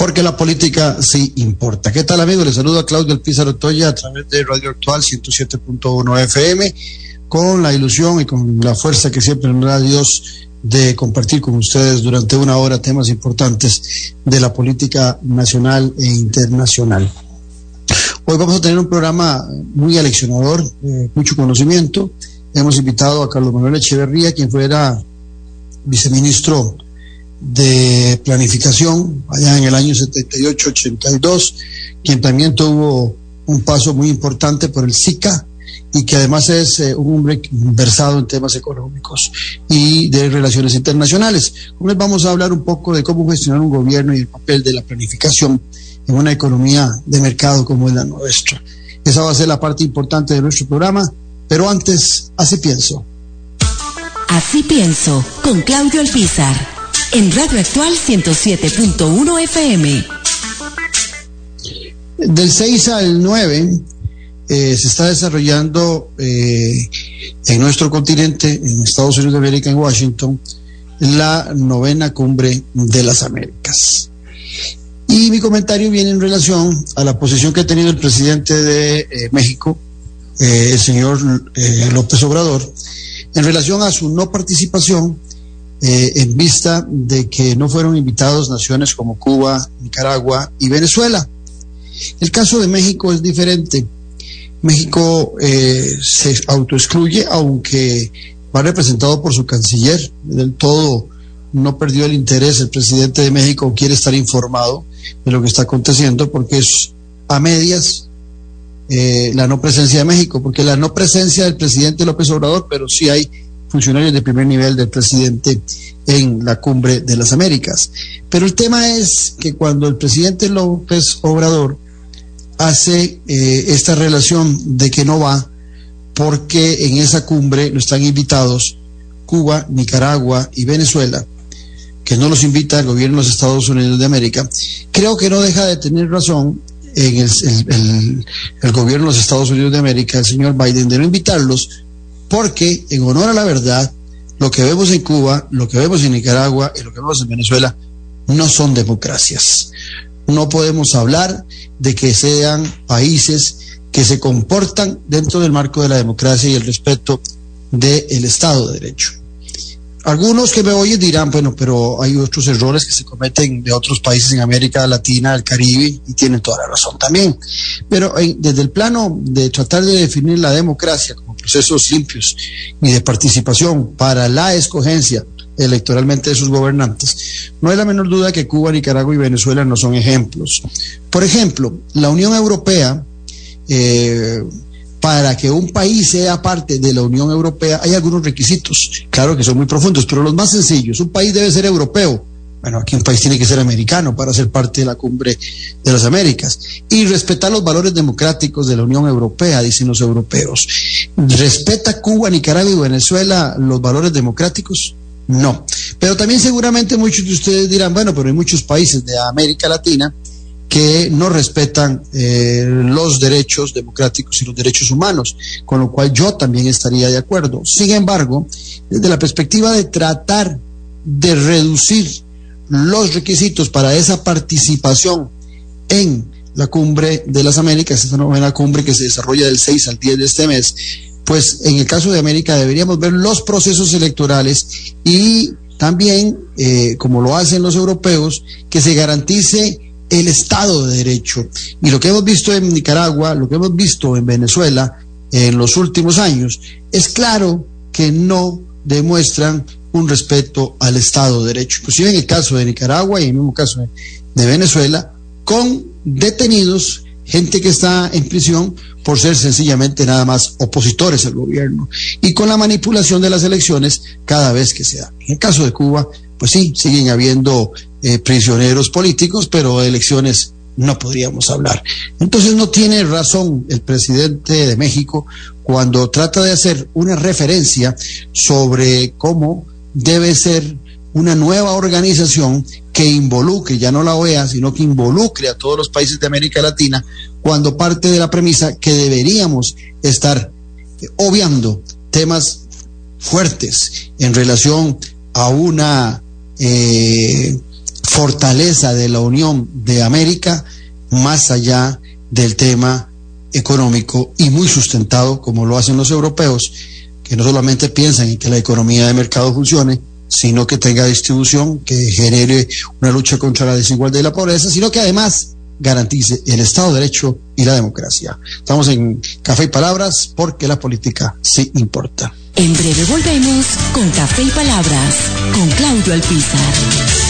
Porque la política sí importa. ¿Qué tal amigos? Les saludo a Claudio El Pizarro Toya a través de Radio Actual 107.1 FM con la ilusión y con la fuerza que siempre nos da Dios de compartir con ustedes durante una hora temas importantes de la política nacional e internacional. Hoy vamos a tener un programa muy aleccionador, eh, mucho conocimiento. Hemos invitado a Carlos Manuel Echeverría, quien fuera viceministro de planificación allá en el año 78-82, quien también tuvo un paso muy importante por el SICA y que además es eh, un hombre versado en temas económicos y de relaciones internacionales. Con vamos a hablar un poco de cómo gestionar un gobierno y el papel de la planificación en una economía de mercado como es la nuestra. Esa va a ser la parte importante de nuestro programa, pero antes, así pienso. Así pienso, con Claudio Alpizar en Radio Actual 107.1 FM. Del 6 al 9 eh, se está desarrollando eh, en nuestro continente, en Estados Unidos de América, en Washington, la novena cumbre de las Américas. Y mi comentario viene en relación a la posición que ha tenido el presidente de eh, México, el señor López Obrador, en relación a su no participación eh, en vista de que no fueron invitados naciones como Cuba, Nicaragua y Venezuela. El caso de México es diferente. México eh, se autoexcluye, aunque va representado por su canciller. Del todo no perdió el interés. El presidente de México quiere estar informado de lo que está aconteciendo porque es a medias eh, la no presencia de México, porque la no presencia del presidente López Obrador, pero sí hay funcionarios de primer nivel del presidente en la cumbre de las Américas. Pero el tema es que cuando el presidente López Obrador hace eh, esta relación de que no va, porque en esa cumbre no están invitados Cuba, Nicaragua y Venezuela, que no los invita el gobierno de los Estados Unidos de América, creo que no deja de tener razón en el, el gobierno de los Estados Unidos de América, el señor Biden, de no invitarlos porque en honor a la verdad, lo que vemos en Cuba, lo que vemos en Nicaragua y lo que vemos en Venezuela no son democracias. No podemos hablar de que sean países que se comportan dentro del marco de la democracia y el respeto del Estado de Derecho. Algunos que me oyen dirán, bueno, pero hay otros errores que se cometen de otros países en América Latina, el Caribe, y tienen toda la razón también. Pero desde el plano de tratar de definir la democracia como procesos limpios y de participación para la escogencia electoralmente de sus gobernantes, no hay la menor duda que Cuba, Nicaragua y Venezuela no son ejemplos. Por ejemplo, la Unión Europea eh, para que un país sea parte de la Unión Europea hay algunos requisitos, claro que son muy profundos, pero los más sencillos. Un país debe ser europeo. Bueno, aquí un país tiene que ser americano para ser parte de la cumbre de las Américas. Y respetar los valores democráticos de la Unión Europea, dicen los europeos. ¿Respeta Cuba, Nicaragua y Venezuela los valores democráticos? No. Pero también seguramente muchos de ustedes dirán, bueno, pero hay muchos países de América Latina que no respetan eh, los derechos democráticos y los derechos humanos, con lo cual yo también estaría de acuerdo. Sin embargo, desde la perspectiva de tratar de reducir los requisitos para esa participación en la cumbre de las Américas, esta novena cumbre que se desarrolla del 6 al 10 de este mes, pues en el caso de América deberíamos ver los procesos electorales y también, eh, como lo hacen los europeos, que se garantice el Estado de Derecho. Y lo que hemos visto en Nicaragua, lo que hemos visto en Venezuela en los últimos años, es claro que no demuestran un respeto al Estado de Derecho. Inclusive en el caso de Nicaragua y en el mismo caso de, Venezuela, con detenidos, gente que está en prisión por ser sencillamente nada más opositores al gobierno y con la manipulación de las elecciones cada vez que se da. En el caso de Cuba, pues sí, siguen habiendo eh, prisioneros políticos, pero elecciones no podríamos hablar. Entonces no tiene razón el presidente de México cuando trata de hacer una referencia sobre cómo debe ser una nueva organización que involucre, ya no la OEA, sino que involucre a todos los países de América Latina, cuando parte de la premisa que deberíamos estar obviando temas fuertes en relación a una eh, fortaleza de la Unión de América más allá del tema económico y muy sustentado como lo hacen los europeos, que no solamente piensan en que la economía de mercado funcione, sino que tenga distribución, que genere una lucha contra la desigualdad y la pobreza, sino que además garantice el Estado de Derecho y la democracia. Estamos en Café y Palabras porque la política sí importa. En breve volvemos con Café y Palabras con Claudio Alpizar.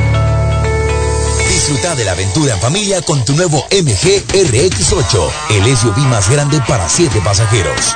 Disfruta de la aventura en familia con tu nuevo MG RX8, el SUV más grande para 7 pasajeros.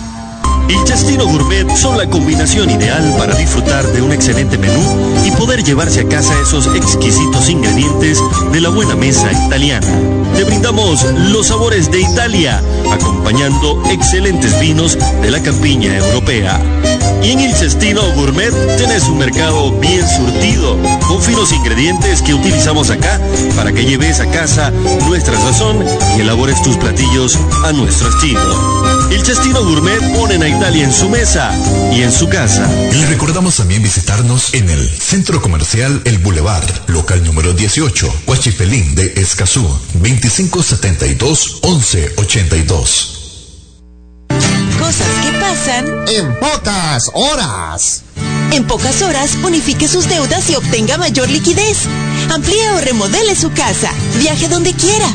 El Chastino Gourmet son la combinación ideal para disfrutar de un excelente menú y poder llevarse a casa esos exquisitos ingredientes de la buena mesa italiana. Te brindamos los sabores de Italia, acompañando excelentes vinos de la campiña europea. Y en el Cestino Gourmet tenés un mercado bien surtido, con finos ingredientes que utilizamos acá para que lleves a casa nuestra sazón y elabores tus platillos a nuestro estilo. El Cestino Gourmet ponen a Italia en su mesa y en su casa. Le recordamos también visitarnos en el Centro Comercial El Boulevard, local número 18, Huachifelín de Escazú, 2572-1182. Cosas que pasan en pocas horas. En pocas horas, unifique sus deudas y obtenga mayor liquidez. Amplíe o remodele su casa. Viaje donde quiera.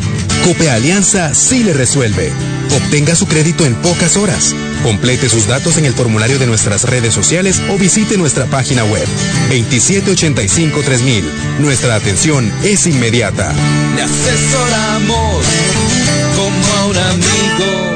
Cope Alianza sí le resuelve. Obtenga su crédito en pocas horas. Complete sus datos en el formulario de nuestras redes sociales o visite nuestra página web 2785-3000. Nuestra atención es inmediata. Le asesoramos como a un amigo.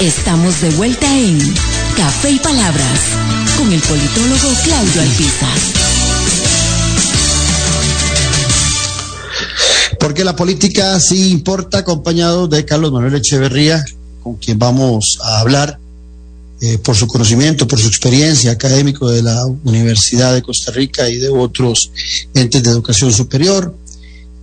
Estamos de vuelta en Café y Palabras con el politólogo Claudio Alpizar. Porque la política sí importa, acompañado de Carlos Manuel Echeverría, con quien vamos a hablar eh, por su conocimiento, por su experiencia académico de la Universidad de Costa Rica y de otros entes de educación superior,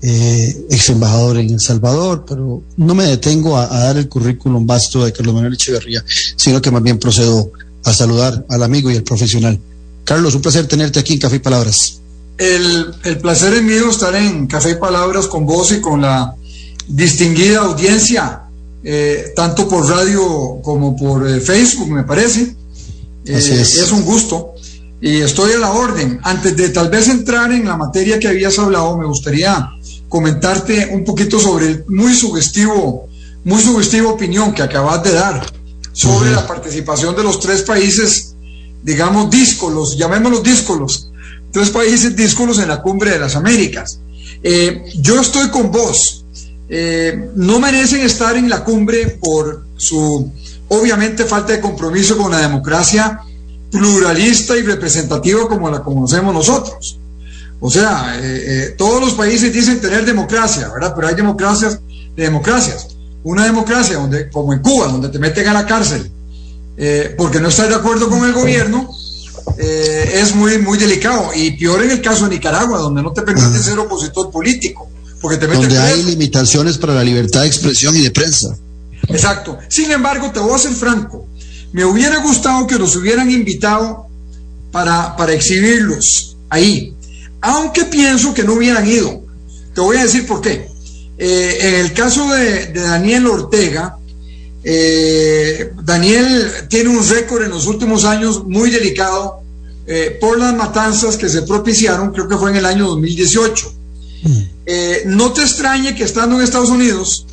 eh, ex embajador en El Salvador, pero no me detengo a, a, dar el currículum vasto de Carlos Manuel Echeverría, sino que más bien procedo a saludar al amigo y al profesional. Carlos, un placer tenerte aquí en Café y Palabras. El, el placer es mío estar en Café y Palabras con vos y con la distinguida audiencia, eh, tanto por radio como por eh, Facebook, me parece. Así es. es un gusto y estoy a la orden. Antes de tal vez entrar en la materia que habías hablado, me gustaría comentarte un poquito sobre el muy sugestivo, muy sugestiva opinión que acabas de dar sobre uh -huh. la participación de los tres países, digamos, díscolos, llamémoslos díscolos, tres países díscolos en la cumbre de las Américas. Eh, yo estoy con vos. Eh, no merecen estar en la cumbre por su, obviamente, falta de compromiso con la democracia pluralista y representativa como la conocemos nosotros. O sea, todos los países dicen tener democracia, ¿verdad? Pero hay democracias de democracias. Una democracia donde, como en Cuba, donde te meten a la cárcel porque no estás de acuerdo con el gobierno, eh, es muy, muy delicado. Y peor en el caso de Nicaragua, donde no te permite ser opositor político. Porque te donde hay limitaciones para la libertad de expresión y de prensa. Exacto. Sin embargo, te voy a ser franco. Me hubiera gustado que los hubieran invitado para, para exhibirlos ahí. Aunque pienso que no hubieran ido. Te voy a decir por qué. Eh, en el caso de, de Daniel Ortega, eh, Daniel tiene un récord en los últimos años muy delicado eh, por las matanzas que se propiciaron, creo que fue en el año 2018. Eh, no te extrañe que estando en Estados Unidos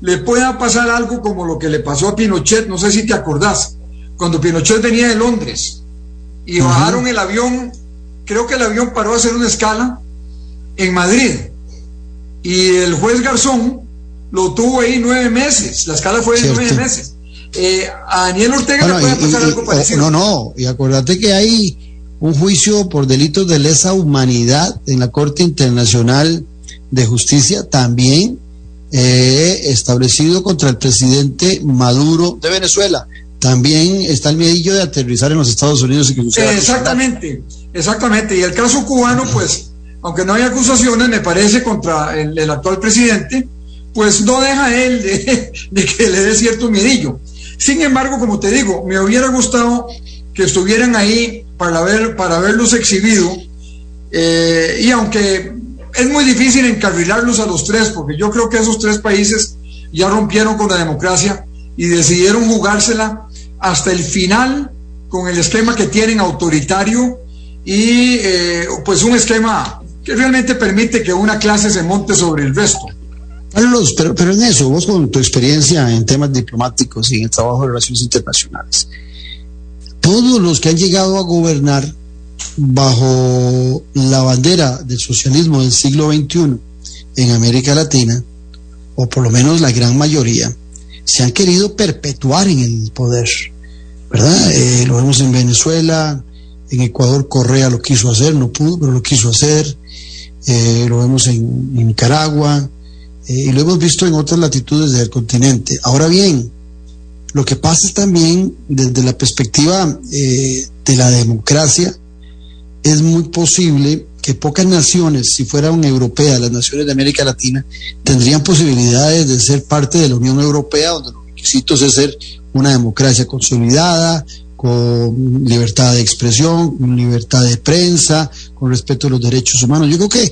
le pueda pasar algo como lo que le pasó a Pinochet, no sé si te acordás, cuando Pinochet venía de Londres y bajaron el avión, creo que el avión paró a hacer una escala en Madrid y el juez Garzón lo tuvo ahí nueve meses, la escala fue de nueve meses. Eh, a Daniel Ortega le puede pasar algo parecido. No, no, y acuérdate que hay un juicio por delitos de lesa humanidad en la Corte Internacional de Justicia, también eh, establecido contra el presidente Maduro de Venezuela. También está el miedillo de aterrizar en los Estados Unidos y que Exactamente, exactamente. Y el caso cubano, pues, aunque no hay acusaciones, me parece contra el actual presidente, pues no deja él de, que le dé cierto miedillo. Sin embargo, como te digo, me hubiera gustado que estuvieran ahí para, ver, para verlos exhibido. Eh, y aunque es muy difícil encarrilarlos a los tres, porque yo creo que esos tres países ya rompieron con la democracia y decidieron jugársela hasta el final con el esquema que tienen autoritario y eh, pues un esquema que realmente permite que una clase se monte sobre el resto. Carlos, pero, pero en eso, vos con tu experiencia en temas diplomáticos y en el trabajo de relaciones internacionales, todos los que han llegado a gobernar bajo la bandera del socialismo del siglo XXI en América Latina, o por lo menos la gran mayoría, se han querido perpetuar en el poder, ¿verdad? Eh, lo vemos en Venezuela, en Ecuador Correa lo quiso hacer, no pudo, pero lo quiso hacer, eh, lo vemos en Nicaragua, eh, y lo hemos visto en otras latitudes del continente. Ahora bien, lo que pasa también desde la perspectiva de la democracia, es muy posible que pocas naciones, si fueran europeas, las naciones de América Latina, tendrían posibilidades de ser parte de la Unión Europea, donde los requisitos es ser una democracia consolidada, con libertad de expresión, libertad de prensa, con respeto a los derechos humanos. Yo creo que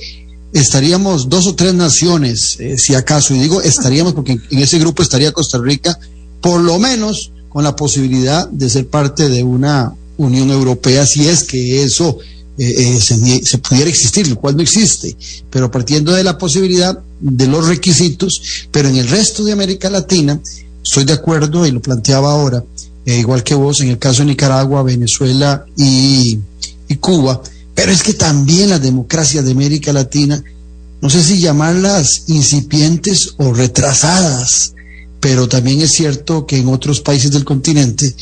estaríamos dos o tres naciones, eh, si acaso, y digo estaríamos porque en, ese grupo estaría Costa Rica, por lo menos con la posibilidad de ser parte de una Unión Europea, si es que eso eh, eh, se, pudiera existir, lo cual no existe, pero partiendo de la posibilidad de los requisitos, pero en el resto de América Latina, estoy de acuerdo y lo planteaba ahora, igual que vos, en el caso de Nicaragua, Venezuela y, Cuba, pero es que también las democracias de América Latina, no sé si llamarlas incipientes o retrasadas, pero también es cierto que en otros países del continente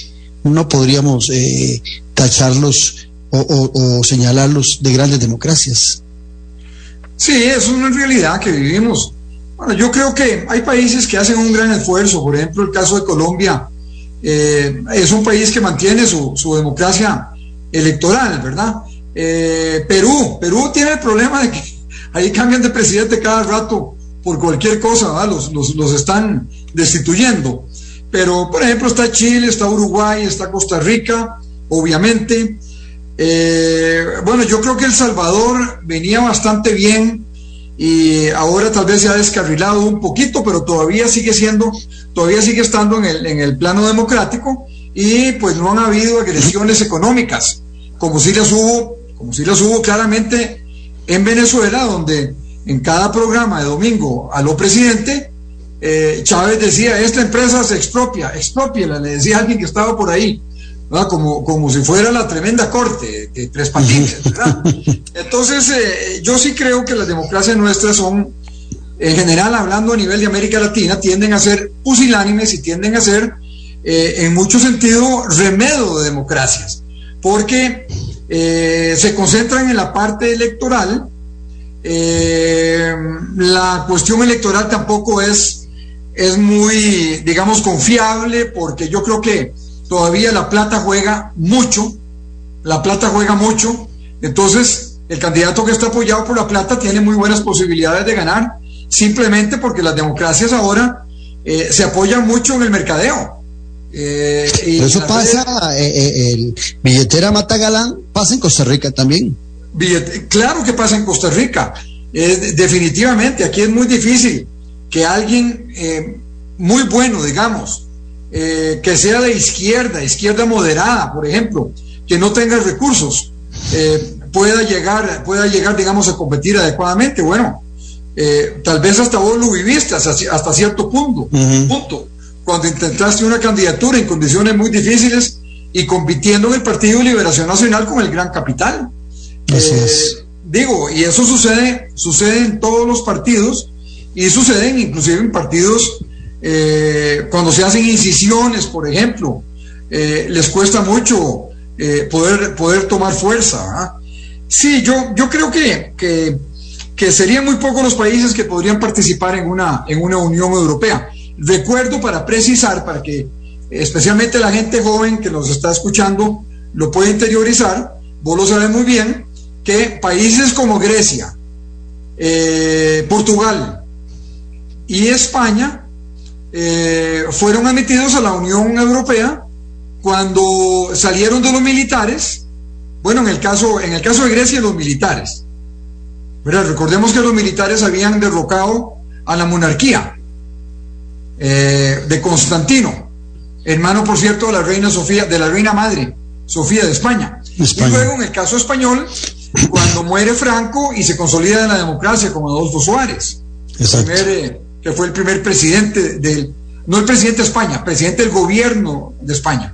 no podríamos eh, tacharlos o, señalarlos de grandes democracias. Sí, es una realidad que vivimos. Bueno, yo creo que hay países que hacen un gran esfuerzo, por ejemplo, el caso de Colombia eh, es un país que mantiene su, democracia electoral, ¿verdad? Eh, Perú, Perú tiene el problema de que ahí cambian de presidente cada rato por cualquier cosa, los, los, están destituyendo. Pero, por ejemplo, está Chile, está Uruguay, está Costa Rica, obviamente. Eh, bueno, yo creo que El Salvador venía bastante bien y ahora tal vez se ha descarrilado un poquito, pero todavía sigue siendo, todavía sigue estando en el, en el plano democrático y pues no han habido agresiones económicas, como si las hubo como si los hubo claramente en Venezuela, donde en cada programa de domingo a lo presidente, eh, Chávez decía, esta empresa se expropia, expropiela, le decía alguien que estaba por ahí. Como, como si fuera la tremenda corte de tres patines. Entonces, eh, yo sí creo que las democracias nuestras son, en general, hablando a nivel de América Latina, tienden a ser pusilánimes y tienden a ser, eh, en mucho sentido, remedio de democracias, porque eh, se concentran en la parte electoral. la cuestión electoral tampoco es, es muy, digamos, confiable, porque yo creo que todavía la plata juega mucho, la plata juega mucho, entonces el candidato que está apoyado por la plata tiene muy buenas posibilidades de ganar, simplemente porque las democracias ahora eh, se apoyan mucho en el mercadeo. Eh, eso pasa, eh, el billetera Mata Galán pasa en Costa Rica también. claro que pasa en Costa Rica, definitivamente, aquí es muy difícil que alguien muy bueno, digamos, eh, que sea de izquierda, izquierda moderada, por ejemplo, que no tenga recursos, eh, pueda llegar, pueda llegar, digamos, a competir adecuadamente. Bueno, eh, tal vez hasta vos lo viviste hasta, hasta cierto punto, punto, cuando intentaste una candidatura en condiciones muy difíciles y compitiendo en el Partido de Liberación Nacional con el gran capital. Digo, y eso sucede, sucede en todos los partidos y sucede inclusive en partidos eh, cuando se hacen incisiones, por ejemplo, eh, les cuesta mucho eh, poder, poder tomar fuerza. ¿ah? Sí, yo, yo creo que, que, que, serían muy pocos los países que podrían participar en una, en una Unión Europea. Recuerdo para precisar, para que especialmente la gente joven que nos está escuchando lo pueda interiorizar, vos lo sabes muy bien, que países como Grecia, Portugal y España eh, fueron admitidos a la Unión Europea cuando salieron de los militares, bueno, en el caso, en el caso de Grecia, los militares. Recordemos que los militares habían derrocado a la monarquía eh, de Constantino, hermano, por cierto, de la reina Sofía, de la reina madre, Sofía de España. Y luego, en el caso español, cuando muere Franco y se consolida en la democracia como Adolfo Suárez. Primer, que fue el primer presidente del, no el presidente de España, presidente del gobierno de España.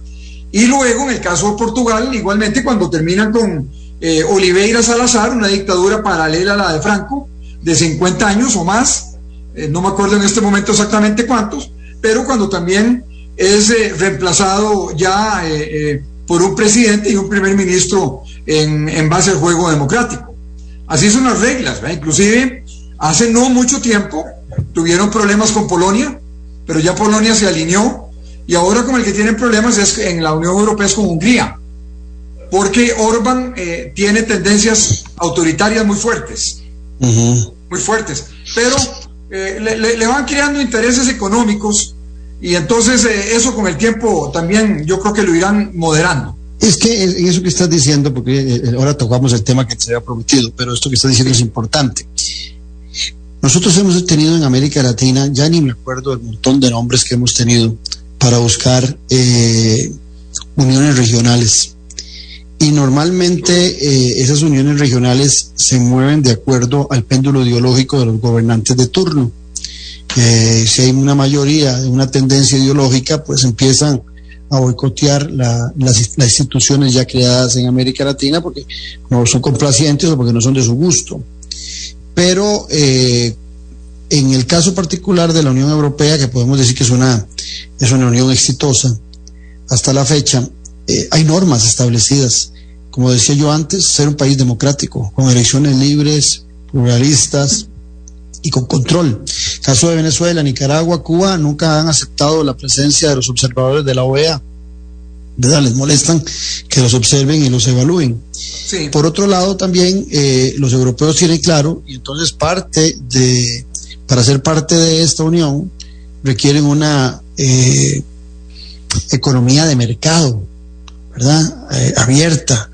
Y luego, en el caso de Portugal, igualmente cuando terminan con eh, Oliveira Salazar, una dictadura paralela a la de Franco, de 50 años o más, eh, no me acuerdo en este momento exactamente cuántos, pero cuando también es eh, reemplazado ya por un presidente y un primer ministro en, base al juego democrático. Así son las reglas, inclusive hace no mucho tiempo tuvieron problemas con Polonia, pero ya Polonia se alineó y ahora con el que tienen problemas es en la Unión Europea es con Hungría, porque Orban eh, tiene tendencias autoritarias muy fuertes, muy fuertes, pero eh, le, van creando intereses económicos y entonces eh, eso con el tiempo también yo creo que lo irán moderando. Es que eso que estás diciendo, porque ahora tocamos el tema que se había prometido, pero esto que estás diciendo es importante. Nosotros hemos tenido en América Latina, ya ni me acuerdo el montón de nombres que hemos tenido para buscar eh, uniones regionales. Y normalmente eh, esas uniones regionales se mueven de acuerdo al péndulo ideológico de los gobernantes de turno. Eh, si hay una mayoría una tendencia ideológica, pues empiezan a boicotear las, instituciones ya creadas en América Latina porque no son complacientes o porque no son de su gusto pero eh, en el caso particular de la Unión Europea, que podemos decir que es una, es una unión exitosa hasta la fecha, eh, hay normas establecidas. Como decía yo antes, ser un país democrático, con elecciones libres, pluralistas y con control. Caso de Venezuela, Nicaragua, Cuba nunca han aceptado la presencia de los observadores de la OEA. ¿Verdad? Les molestan que los observen y los evalúen. Por otro lado, también eh, los europeos tienen claro, y entonces parte de, para ser parte de esta unión, requieren una eh, economía de mercado, ¿verdad? Eh, abierta.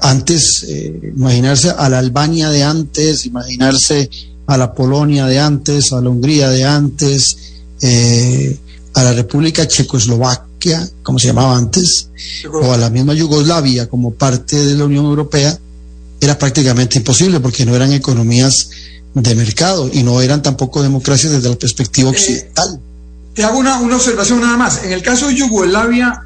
antes, imaginarse a la Albania de antes, imaginarse a la Polonia de antes, a la Hungría de antes, a la República Checoslovaca como se llamaba antes, o a la misma Yugoslavia como parte de la Unión Europea, era prácticamente imposible porque no eran economías de mercado y no eran tampoco democracias desde la perspectiva eh, occidental. te hago una, observación nada más. En el caso de Yugoslavia,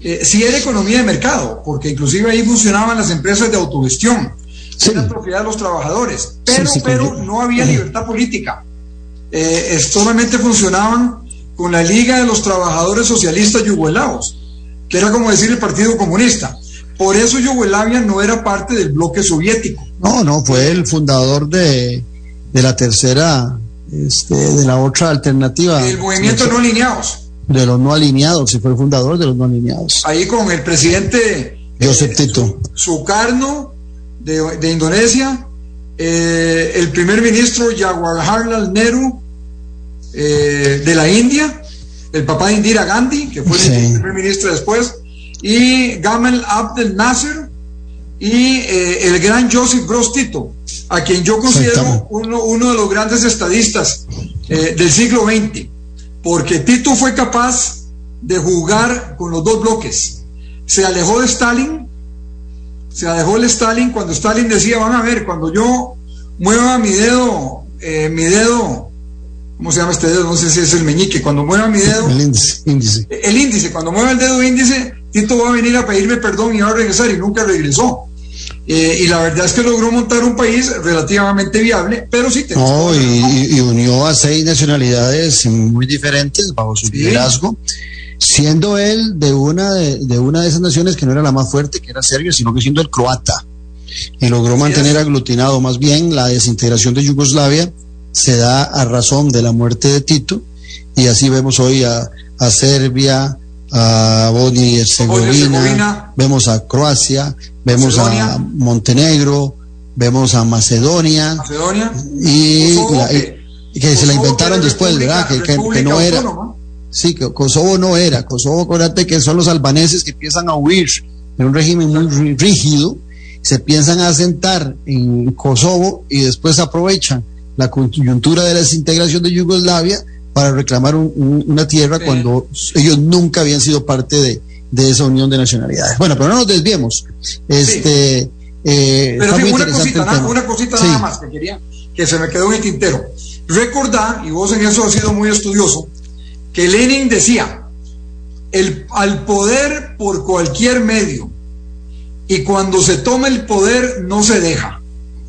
eh, sí era economía de mercado, porque inclusive ahí funcionaban las empresas de autogestión, Sí. era propiedad de los trabajadores, pero, sí, pero con- no había libertad política. Eh, solamente funcionaban con la Liga de los Trabajadores Socialistas Yugoslavos, que era como decir el Partido Comunista. Por eso Yugoslavia no era parte del bloque soviético. No, no, fue el fundador de, de la tercera, este, de la otra alternativa. El movimiento no alineados. De los no alineados, sí fue el fundador de los no alineados. Ahí con el presidente Josep Tito. Sukarno de, de Indonesia, eh, el primer ministro Jawaharlal Nehru eh, de la India, el papá de Indira Gandhi, que fue el primer ministro después, y Gamal Abdel Nasser y eh, el gran Joseph Tito, a quien yo considero uno, uno de los grandes estadistas eh, del siglo XX, porque Tito fue capaz de jugar con los dos bloques. Se alejó de Stalin, se alejó de Stalin cuando Stalin decía, van a ver, cuando yo mueva mi dedo, eh, mi dedo, ¿cómo se llama este dedo? No sé si es el meñique, cuando mueva mi dedo, El índice. índice. el índice, cuando mueva el dedo índice, Tito va a venir a pedirme perdón y va a regresar y nunca regresó. Eh, y la verdad es que logró montar un país relativamente viable, pero sí tenés No, y, y- unió a seis nacionalidades muy diferentes bajo su Sí. liderazgo, siendo él de una de, de una de esas naciones que no era la más fuerte, que era Serbia, sino que siendo el croata. Y logró mantener aglutinado más bien la desintegración de Yugoslavia, se da a razón de la muerte de Tito, y así vemos hoy a, a Serbia, a Bosnia y Herzegovina, vemos a Croacia, vemos a. Montenegro, vemos a Macedonia, Macedonia. y, Kosovo, la- y- que- se la inventaron después, ¿verdad? Que, que- no era. autónoma. Sí, que Kosovo no era. Kosovo, acuérdate que son los albaneses que empiezan a huir de un régimen muy rí- rígido, se piensan a asentar en Kosovo y después aprovechan la coyuntura de la desintegración de Yugoslavia para reclamar un- un- una tierra Sí. cuando ellos nunca habían sido parte de, de esa unión de nacionalidades. Bueno, pero no nos desviemos. Este, eh, Pero sí, una cosita, nada, una cosita Sí. nada más que quería, que se me quedó en el tintero. Recordá, y vos en eso has sido muy estudioso, que Lenin decía, el, al poder por cualquier medio, y cuando se toma el poder no se deja.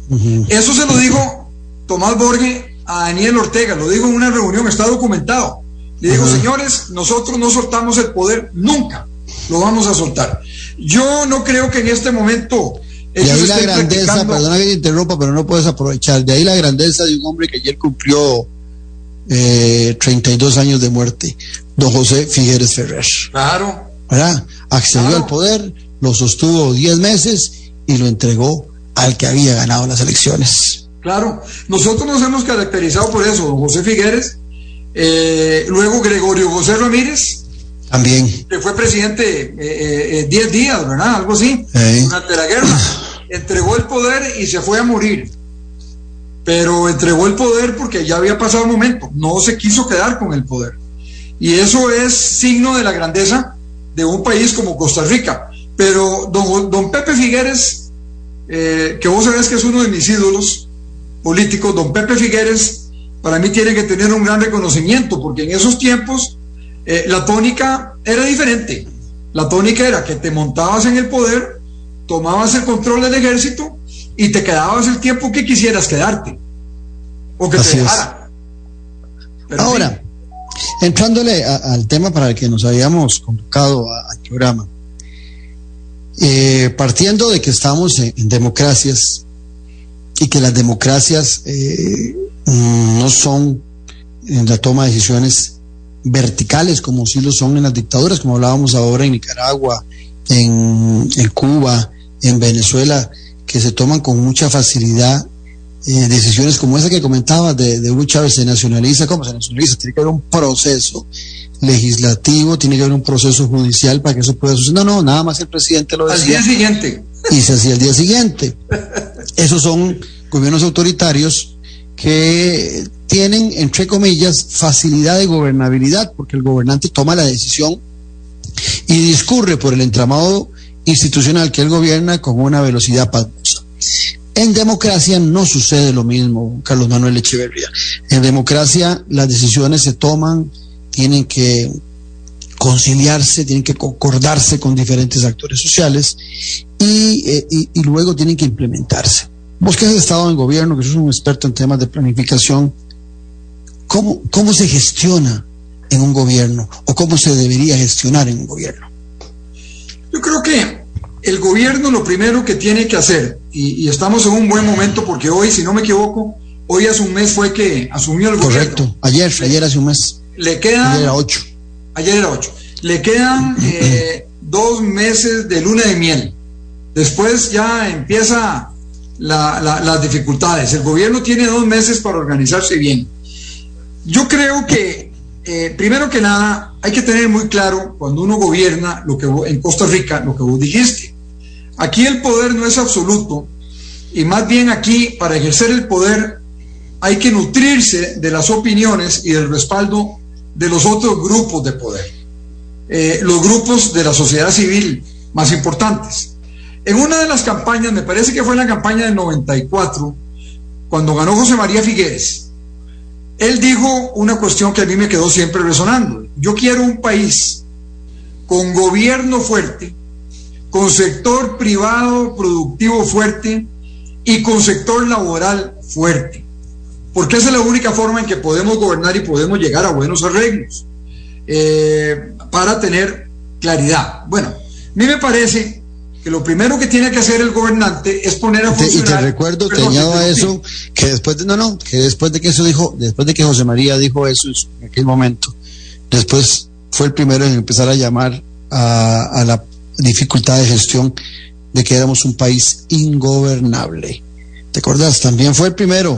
Ujú. Eso se lo dijo Tomás Borge a Daniel Ortega, lo dijo en una reunión, está documentado. Le digo, señores, nosotros no soltamos el poder nunca, lo vamos a soltar. Yo no creo que en este momento De ahí la grandeza, practicando- perdona que te interrumpa, pero no puedes aprovechar. De ahí la grandeza de un hombre que ayer cumplió eh, 32 años de muerte, don José Figueres Ferrer. Claro, ¿Verdad? Accedió Claro. al poder, lo sostuvo 10 meses y lo entregó al que había ganado las elecciones. Claro. Nosotros nos hemos caracterizado por eso, don José Figueres, eh, luego Gregorio José Ramírez, También. que fue presidente 10 días, ¿verdad? Algo así, durante la guerra. Entregó el poder y se fue a morir. Pero entregó el poder porque ya había pasado el momento, no se quiso quedar con el poder. Y eso es signo de la grandeza de un país como Costa Rica. Pero don, don Pepe Figueres, eh, que vos sabés que es uno de mis ídolos políticos, don Pepe Figueres, para mí tiene que tener un gran reconocimiento, porque en esos tiempos eh, la tónica era diferente. La tónica era que te montabas en el poder, tomabas el control del ejército y te quedabas el tiempo que quisieras quedarte. O que Así te dejara. Pero Ahora, entrándole a- al tema para el que nos habíamos convocado a- al programa, eh, partiendo de que estamos en, en democracias y que las democracias eh, no son en la toma de decisiones verticales como sí lo son en las dictaduras, como hablábamos ahora en Nicaragua, en, en Cuba, en Venezuela, que se toman con mucha facilidad eh, decisiones como esa que comentaba de, de Hugo Chávez, se nacionaliza, ¿cómo se nacionaliza? Tiene que haber un proceso legislativo, tiene que haber un proceso judicial para que eso pueda suceder. No, no, nada más el presidente lo Al decía día siguiente. y se hacía el día siguiente. Esos son gobiernos autoritarios que tienen, entre comillas, facilidad de gobernabilidad, porque el gobernante toma la decisión y discurre por el entramado institucional que él gobierna con una velocidad pasmosa. En democracia no sucede lo mismo, Carlos Manuel Echeverría. En democracia las decisiones se toman, tienen que conciliarse, tienen que concordarse con diferentes actores sociales y, y, luego tienen que implementarse. Vos que has estado en gobierno, que sos un experto en temas de planificación, ¿cómo, cómo se gestiona en un gobierno o cómo se debería gestionar en un gobierno? Yo creo que el gobierno lo primero que tiene que hacer, y, estamos en un buen momento porque hoy, si no me equivoco, hoy hace un mes fue que asumió el gobierno. Correcto, ayer, ayer hace un mes. Le quedan... Ayer era ocho. Ayer era ocho. Le quedan eh, dos meses de luna de miel. Después ya empieza las dificultades. El gobierno tiene dos meses para organizarse bien. Yo creo que, eh, primero que nada, hay que tener muy claro cuando uno gobierna lo que en Costa Rica, lo que vos dijiste. Aquí el poder no es absoluto y más bien aquí, para ejercer el poder, hay que nutrirse de las opiniones y del respaldo de los otros grupos de poder, eh, los grupos de la sociedad civil más importantes. En una de las campañas, me parece que fue en la campaña del 94, cuando ganó José María Figueres, él dijo una cuestión que a mí me quedó siempre resonando. Yo quiero un país con gobierno fuerte, con sector privado productivo fuerte y con sector laboral fuerte. Porque esa es la única forma en que podemos gobernar y podemos llegar a buenos arreglos eh, para tener claridad. Bueno, a mí me parece que lo primero que tiene que hacer el gobernante es poner a funcionar. Y te recuerdo, te añado a eso, que después de, no, no, que después de que eso dijo, después de que José María dijo eso en aquel momento, después fue el primero en empezar a llamar a, la dificultad de gestión de que éramos un país ingobernable. ¿Te acuerdas? También fue el primero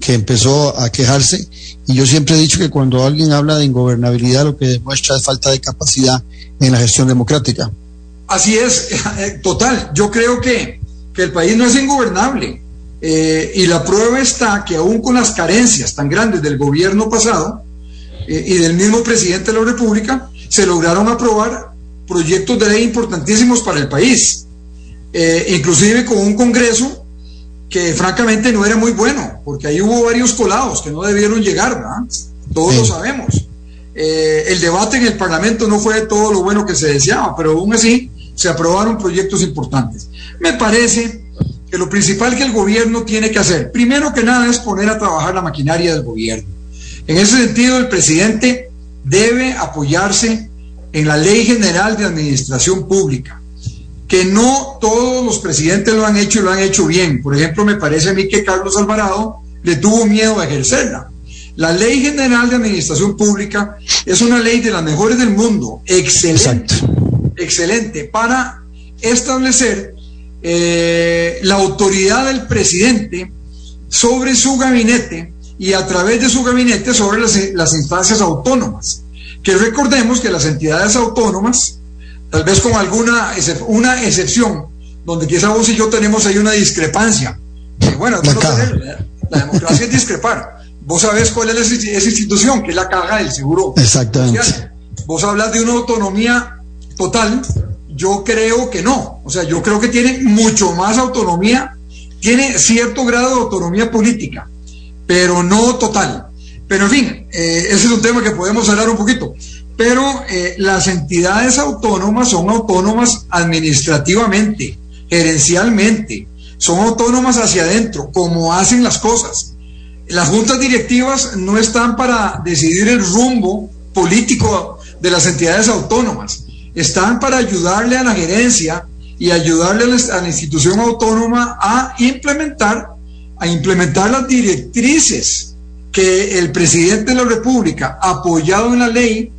que empezó a quejarse. Y yo siempre he dicho que cuando alguien habla de ingobernabilidad, lo que demuestra es falta de capacidad en la gestión democrática. Así es, eh, total. Yo creo que, el país no es ingobernable. Eh, y la prueba está que aún con las carencias tan grandes del gobierno pasado eh, y del mismo presidente de la República, se lograron aprobar proyectos de ley importantísimos para el país. inclusive con un Congreso que francamente no era muy bueno, porque ahí hubo varios colados que no debieron llegar, ¿verdad? Todos lo sabemos. el debate en el Parlamento no fue todo lo bueno que se deseaba, pero aún así se aprobaron proyectos importantes. Me parece que lo principal que el gobierno tiene que hacer, primero que nada, es poner a trabajar la maquinaria del gobierno. En ese sentido, el presidente debe apoyarse en la Ley General de Administración Pública, que no todos los presidentes lo han hecho y lo han hecho bien. Por ejemplo, me parece a mí que Carlos Alvarado le tuvo miedo a ejercerla. La Ley General de Administración Pública es una ley de las mejores del mundo, excelente excelente para establecer eh, la autoridad del presidente sobre su gabinete y a través de su gabinete sobre las, instancias autónomas. Que recordemos que las entidades autónomas, tal vez con alguna una excepción, donde quizá vos y yo tenemos ahí una discrepancia. bueno, la democracia es discrepar. Vos sabés cuál es esa institución, que es la caja del seguro Exactamente. Vos hablas de una autonomía total, yo creo que no. O sea, yo creo que tiene mucho más autonomía, tiene cierto grado de autonomía política, pero no total. Pero en fin, eh, ese es un tema que podemos hablar un poquito. Pero eh, las entidades autónomas son autónomas administrativamente, gerencialmente, son autónomas hacia adentro, como hacen las cosas. Las juntas directivas no están para decidir el rumbo político de las entidades autónomas están para ayudarle a la gerencia y ayudarle a la institución autónoma a implementar, a implementar las directrices que el presidente de la República, apoyado en la ley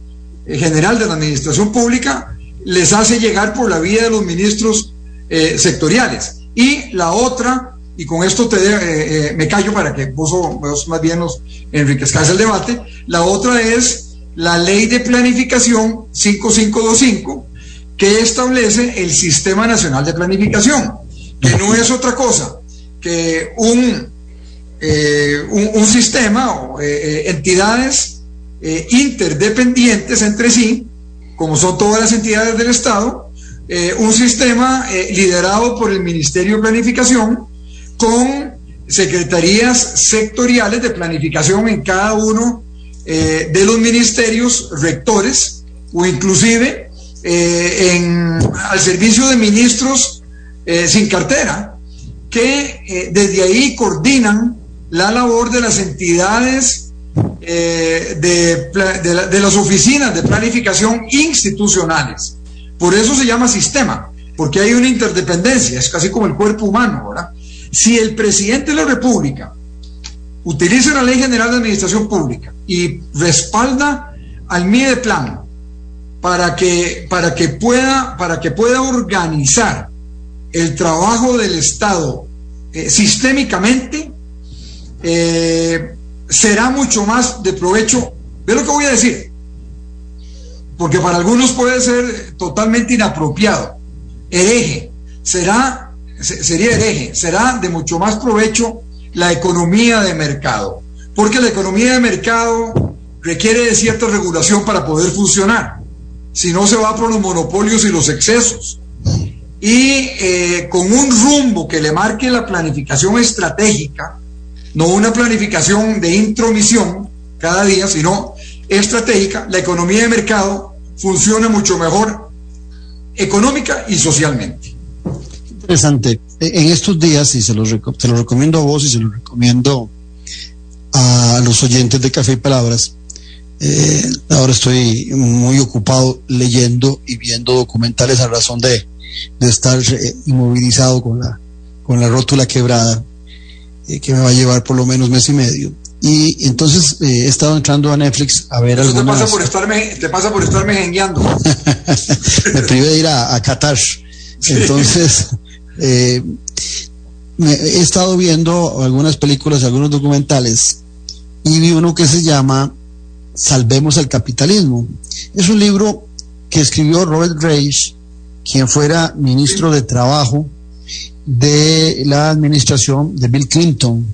general de la administración pública, les hace llegar por la vía de los ministros eh, sectoriales. Y la otra, y con esto te, eh, eh, me callo para que vos, vos más bien nos enriquezcáis el debate, la otra es la ley de planificación 5525 que establece el Sistema Nacional de Planificación, que no es otra cosa que un, eh, un, sistema o eh, eh, entidades interdependientes entre sí, como son todas las entidades del Estado, un sistema liderado por el Ministerio de Planificación con secretarías sectoriales de planificación en cada uno eh, de los ministerios rectores o inclusive eh, al servicio de ministros eh, sin cartera, que desde ahí coordinan la labor de las entidades de, de, las oficinas de planificación institucionales. Por eso se llama sistema, porque hay una interdependencia, es casi como el cuerpo humano, ¿verdad? Si el presidente de la República utiliza la Ley General de Administración Pública y respalda al MIDE Plan para que, para que, pueda, para que pueda organizar el trabajo del Estado eh, sistémicamente, eh, será mucho más de provecho. Ve lo que voy a decir, porque para algunos puede ser totalmente inapropiado, hereje, será, sería hereje, será de mucho más provecho la economía de mercado, porque la economía de mercado requiere de cierta regulación para poder funcionar, si no se va por los monopolios y los excesos. Y eh, con un rumbo que le marque la planificación estratégica, no una planificación de intromisión cada día, sino estratégica, la economía de mercado funciona mucho mejor económica y socialmente. Interesante. E, en estos días, y se los, te lo recomiendo a vos y se lo recomiendo a los oyentes de Café y Palabras, eh, ahora estoy muy ocupado leyendo y viendo documentales a razón de, estar eh, inmovilizado con la, con la rótula quebrada, eh, que me va a llevar por lo menos mes y medio. Y entonces he estado entrando a Netflix a ver Eso te pasa por estarme, te pasa por estarme me privé de ir a, a Qatar. Entonces, he estado viendo algunas películas, algunos documentales, y vi uno que se llama Salvemos el Capitalismo. Es un libro que escribió Robert Reich, quien fuera ministro de Trabajo de la administración de Bill Clinton,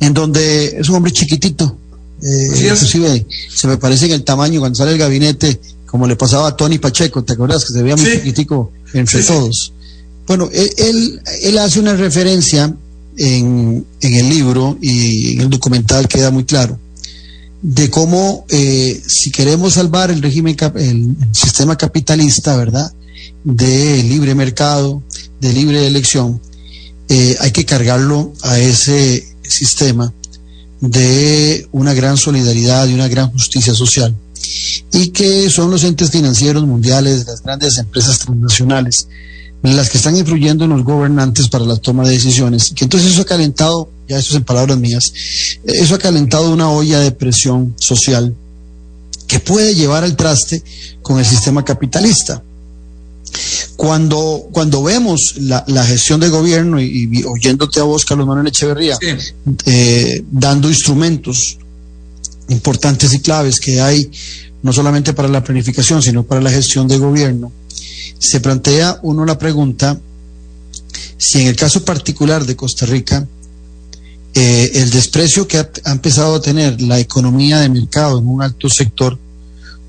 en donde es un hombre chiquitito. Eh, inclusive se me parece en el tamaño cuando sale el gabinete, como le pasaba a Tony Pacheco, ¿te acuerdas que se veía muy chiquitico entre todos? Bueno, él, él, hace una referencia en, en el libro y en el documental queda muy claro de cómo eh, si queremos salvar el régimen, el, sistema capitalista, ¿verdad? De libre mercado, de libre elección, eh, hay que cargarlo a ese sistema de una gran solidaridad y una gran justicia social y que son los entes financieros mundiales, las grandes empresas transnacionales, las que están influyendo en los gobernantes para la toma de decisiones, que entonces eso ha calentado, ya eso es en palabras mías, eso ha calentado una olla de presión social que puede llevar al traste con el sistema capitalista. Cuando, cuando vemos la, gestión de gobierno y, oyéndote a vos, Carlos Manuel Echeverría, eh, dando instrumentos importantes y claves que hay no solamente para la planificación, sino para la gestión de gobierno, se plantea uno la pregunta si en el caso particular de Costa Rica, eh, el desprecio que ha, empezado a tener la economía de mercado en un alto sector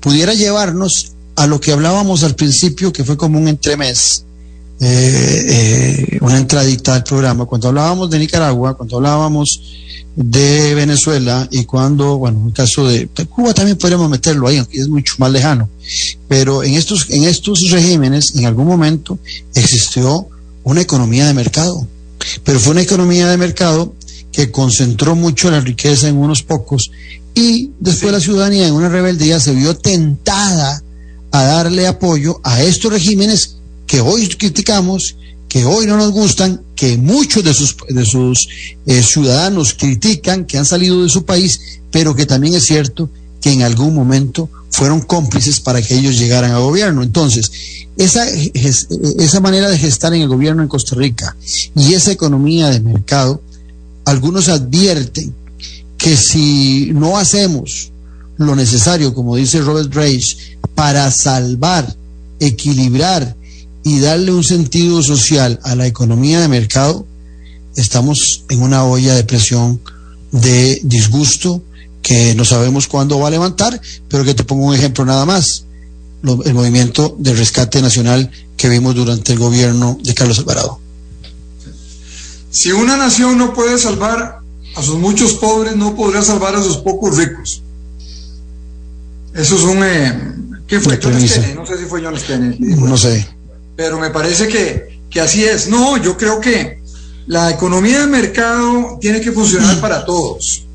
pudiera llevarnos a lo que hablábamos al principio, que fue como un entremés, eh, eh, una entradita al programa, cuando hablábamos de Nicaragua, cuando hablábamos de Venezuela y cuando, bueno, en el caso de, Cuba también podríamos meterlo ahí, aunque es mucho más lejano, pero en estos, en estos regímenes en algún momento existió una economía de mercado, pero fue una economía de mercado que concentró mucho la riqueza en unos pocos y después la ciudadanía en una rebeldía se vio tentada a darle apoyo a estos regímenes que hoy criticamos que hoy no nos gustan, que muchos de sus, de sus eh, ciudadanos critican, que han salido de su país, pero que también es cierto que en algún momento fueron cómplices para que ellos llegaran al gobierno. Entonces, esa, esa manera de gestar en el gobierno en Costa Rica y esa economía de mercado, algunos advierten que si no hacemos lo necesario, como dice Robert Reich, para salvar, equilibrar y darle un sentido social a la economía de mercado, estamos en una olla de presión de disgusto que no sabemos cuándo va a levantar, pero que te pongo un ejemplo nada más, el movimiento de rescate nacional que vimos durante el gobierno de Carlos Alvarado. Si una nación no puede salvar a sus muchos pobres, no podrá salvar a sus pocos ricos. Eso es un... Eh, ¿Qué fue? John Kennedy. No sé si fue John Kennedy. No sé. Pero me parece que, que así es. No, yo creo que la economía de mercado tiene que funcionar para todos.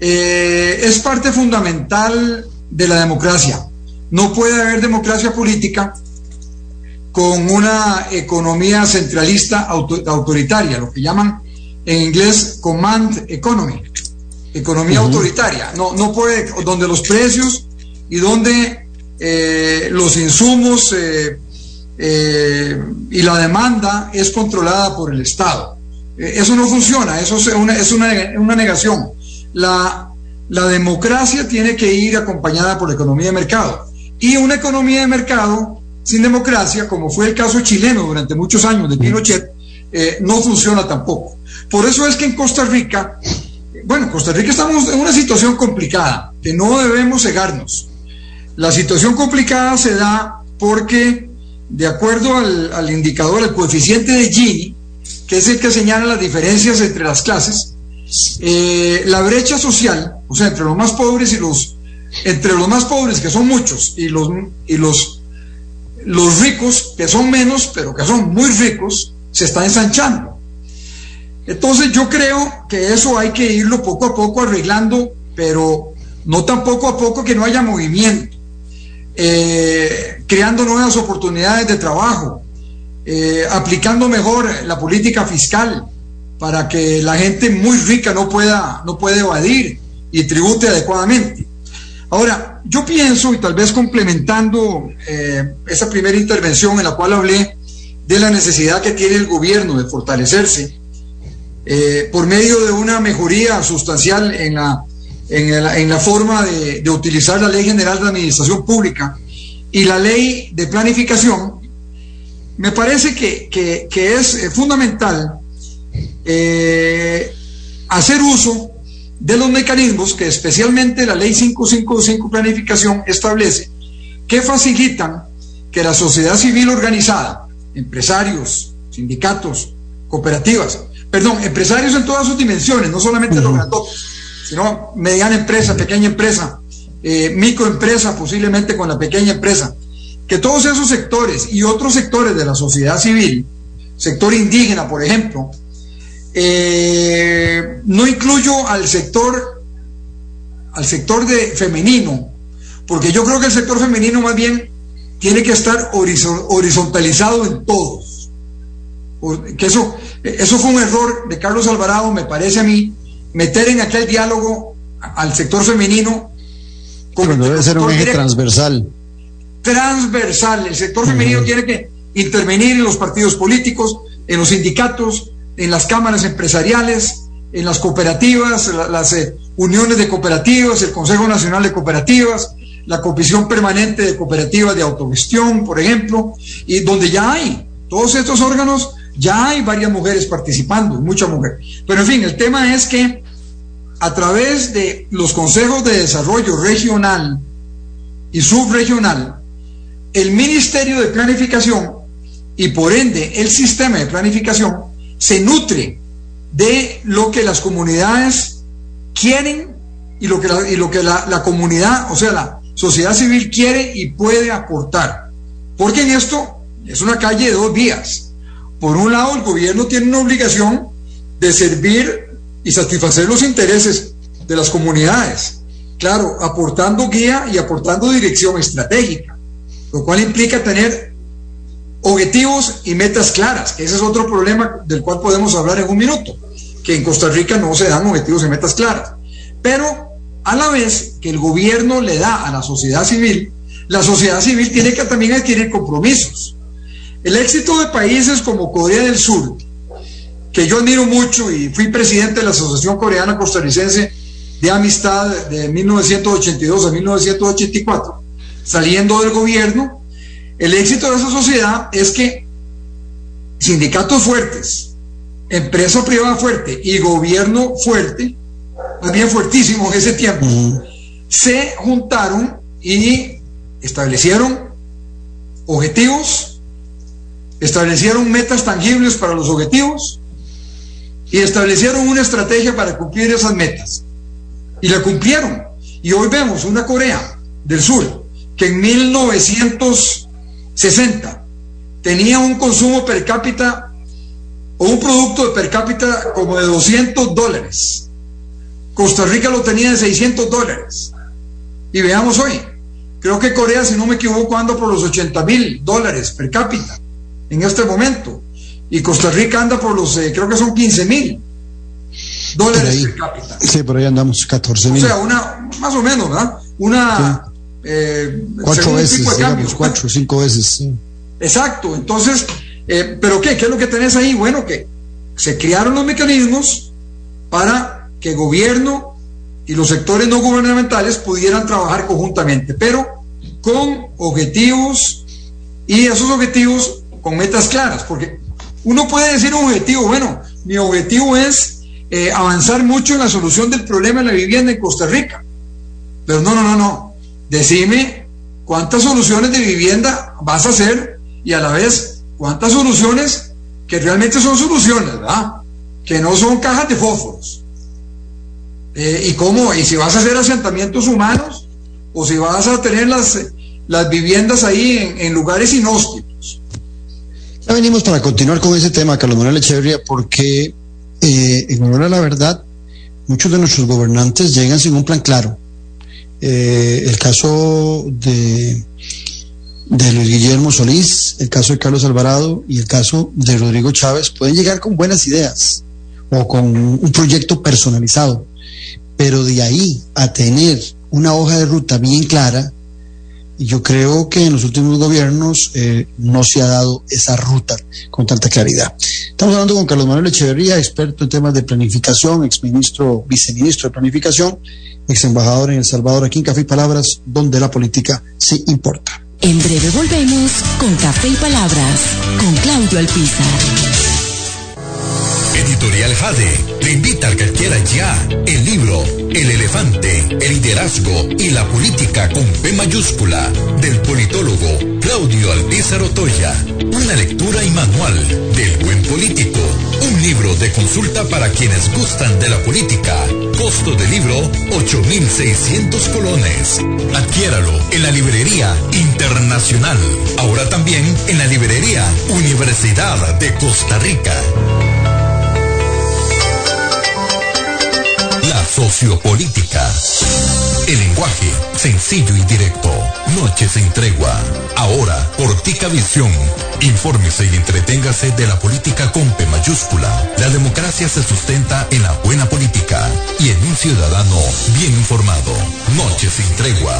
Eh, es parte fundamental de la democracia. No puede haber democracia política con una economía centralista autoritaria, lo que llaman en inglés command economy, economía autoritaria. No, no puede, donde los precios y donde eh, los insumos eh, eh, y la demanda es controlada por el Estado. eso no funciona, eso es una, es una, negación. La, la democracia tiene que ir acompañada por la economía de mercado. Y una economía de mercado sin democracia, como fue el caso chileno durante muchos años de Pinochet, no funciona tampoco. Por eso es que en Costa Rica, bueno, Costa Rica estamos en una situación complicada, que no debemos cegarnos. La situación complicada se da porque, de acuerdo al, indicador, el coeficiente de Gini, que es el que señala las diferencias entre las clases, eh, la brecha social, o sea, entre los más pobres y los, entre los más pobres, que son muchos, y los, y los, los ricos, que son menos, pero que son muy ricos, se está ensanchando. Entonces yo creo que eso hay que irlo poco a poco arreglando, pero no tan poco a poco que no haya movimiento, eh, creando nuevas oportunidades de trabajo, eh, aplicando mejor la política fiscal para que la gente muy rica no pueda, no pueda evadir y tribute adecuadamente. Ahora, yo pienso, y tal vez complementando eh, esa primera intervención en la cual hablé de la necesidad que tiene el gobierno de fortalecerse, eh, por medio de una mejoría sustancial en la, en la, forma de, utilizar la Ley General de Administración Pública y la Ley de Planificación, me parece que, es eh, fundamental eh, hacer uso de los mecanismos que especialmente la Ley 555 Planificación establece, que facilitan que la sociedad civil organizada, empresarios, sindicatos, cooperativas, perdón, empresarios en todas sus dimensiones, no solamente los grandotes, sino mediana empresa, pequeña empresa, eh, microempresa, posiblemente con la pequeña empresa, que todos esos sectores y otros sectores de la sociedad civil, sector indígena, por ejemplo, eh, no incluyo al sector, al sector de femenino, porque yo creo que el sector femenino más bien tiene que estar horizontalizado en todos. Que eso, eso fue un error de Carlos Alvarado, me parece a mí, meter en aquel diálogo al sector femenino. Pero debe ser un eje transversal. Transversal. El sector femenino tiene que intervenir en los partidos políticos, en los sindicatos, en las cámaras empresariales, en las cooperativas, las eh, uniones de cooperativas, el Consejo Nacional de Cooperativas, la Comisión Permanente de Cooperativas de Autogestión, por ejemplo, y donde ya hay todos estos órganos ya hay varias mujeres participando, muchas mujeres. Pero en fin, el tema es que a través de los consejos de desarrollo regional y subregional, el Ministerio de Planificación y por ende el sistema de planificación se nutre de lo que las comunidades quieren y lo que la, y lo que la, comunidad, o sea, la sociedad civil quiere y puede aportar. Porque en esto es una calle de dos vías por un lado, el gobierno tiene una obligación de servir y satisfacer los intereses de las comunidades, claro, aportando guía y aportando dirección estratégica, lo cual implica tener objetivos y metas claras, que ese es otro problema del cual podemos hablar en un minuto, que en Costa Rica no se dan objetivos y metas claras. Pero a la vez que el gobierno le da a la sociedad civil, la sociedad civil tiene que también adquirir compromisos. El éxito de países como Corea del Sur, que yo admiro mucho y fui presidente de la Asociación Coreana Costarricense de Amistad de 1982 a 1984, saliendo del gobierno, el éxito de esa sociedad es que sindicatos fuertes, empresa privada fuerte y gobierno fuerte, bien fuertísimo en ese tiempo, se juntaron y establecieron objetivos establecieron metas tangibles para los objetivos y establecieron una estrategia para cumplir esas metas. Y la cumplieron. Y hoy vemos una Corea del Sur, que en 1960 tenía un consumo per cápita o un producto per cápita como de 200 dólares. Costa Rica lo tenía de 600 dólares. Y veamos hoy, creo que Corea, si no me equivoco, anda por los 80 mil dólares per cápita en este momento. Y Costa Rica anda por los, eh, creo que son 15 mil dólares per cápita. Sí, por ahí andamos 14 mil. O sea, una, más o menos, ¿verdad? Una... Eh, cuatro veces, digamos, cuatro, cinco veces. Sí. Exacto, entonces, eh, ¿pero qué? ¿Qué es lo que tenés ahí? Bueno, que se crearon los mecanismos para que gobierno y los sectores no gubernamentales pudieran trabajar conjuntamente, pero con objetivos y esos objetivos con metas claras, porque uno puede decir un objetivo, bueno, mi objetivo es eh, avanzar mucho en la solución del problema de la vivienda en Costa Rica, pero no, no, no, no, decime cuántas soluciones de vivienda vas a hacer y a la vez cuántas soluciones que realmente son soluciones, ¿verdad? Que no son cajas de fósforos. Eh, y cómo, y si vas a hacer asentamientos humanos o si vas a tener las, las viviendas ahí en, en lugares inhóspitos. Ya venimos para continuar con ese tema, Carlos Manuel Echeverría, porque eh, en honor a la verdad, muchos de nuestros gobernantes llegan sin un plan claro. Eh, el caso de, de Luis Guillermo Solís, el caso de Carlos Alvarado y el caso de Rodrigo Chávez pueden llegar con buenas ideas o con un proyecto personalizado, pero de ahí a tener una hoja de ruta bien clara, yo creo que en los últimos gobiernos eh, no se ha dado esa ruta con tanta claridad. Estamos hablando con Carlos Manuel Echeverría, experto en temas de planificación, exministro, viceministro de planificación, ex embajador en El Salvador, aquí en Café y Palabras, donde la política sí importa. En breve volvemos con Café y Palabras, con Claudio Alpizar. Editorial Jade te invita al que quiera ya el libro El elefante, el liderazgo y la política con P mayúscula del politólogo Claudio Alpizar Otoya. Una lectura y manual del buen político. Un libro de consulta para quienes gustan de la política. Costo del libro 8.600 colones. Adquiéralo en la librería internacional. Ahora también en la librería Universidad de Costa Rica. Sociopolítica. El lenguaje sencillo y directo. Noches sin tregua. Ahora, Portica Visión. Infórmese y entreténgase de la política con P mayúscula. La democracia se sustenta en la buena política y en un ciudadano bien informado. Noches sin tregua.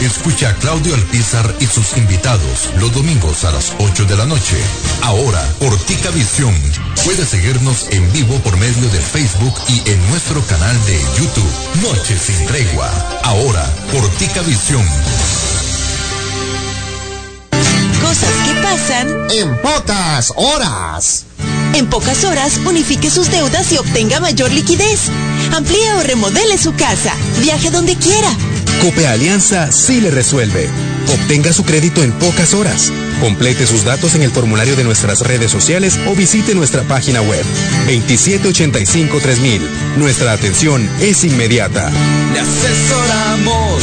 Escucha a Claudio Alpizar y sus invitados los domingos a las 8 de la noche. Ahora, Portica Visión. Puede seguirnos en vivo por medio de Facebook y en nuestro canal de YouTube. Noche sin tregua. Ahora, Portica Visión. Cosas que pasan en pocas horas. En pocas horas, unifique sus deudas y obtenga mayor liquidez. Amplíe o remodele su casa. Viaje donde quiera. Cope Alianza sí le resuelve. Obtenga su crédito en pocas horas. Complete sus datos en el formulario de nuestras redes sociales o visite nuestra página web 2785-3000. Nuestra atención es inmediata. Le asesoramos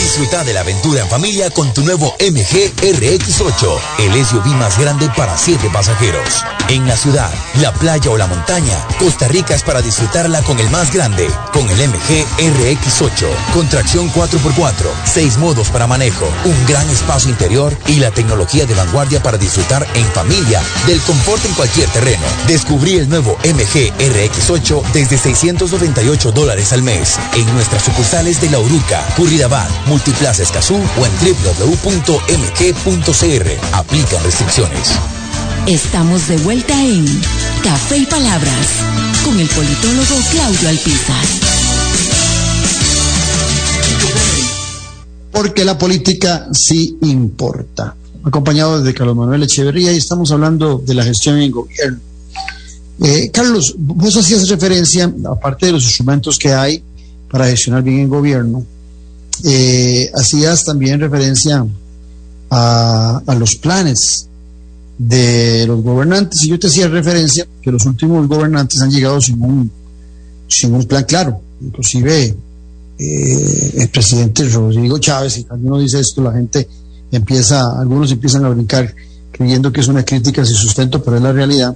Disfruta de la aventura en familia con tu nuevo MG RX8, el SUV más grande para 7 pasajeros. En la ciudad, la playa o la montaña, Costa Rica es para disfrutarla con el más grande, con el MG RX8, con tracción 4x4, 6 modos para manejo, un gran espacio interior y la tecnología de vanguardia para disfrutar en familia del confort en cualquier terreno. Descubrí el nuevo MG RX8 desde 698 dólares al mes en nuestras sucursales de La Uruca, Curridabat, Multiplaza Escazú o en www.mg.cr. Aplican restricciones. Estamos de vuelta en Café y Palabras con el politólogo Claudio Alpizar. Porque la política sí importa. Acompañado de Carlos Manuel Echeverría y estamos hablando de la gestión en gobierno. Eh, Carlos, vos hacías referencia, aparte de los instrumentos que hay para gestionar bien el gobierno, eh, hacías también referencia a, a, los planes de los gobernantes. Y yo te hacía referencia que los últimos gobernantes han llegado sin un, sin un plan claro, inclusive eh, el presidente Rodrigo Chávez, y cuando uno dice esto la gente empieza, algunos empiezan a brincar creyendo que es una crítica sin sustento, pero es la realidad,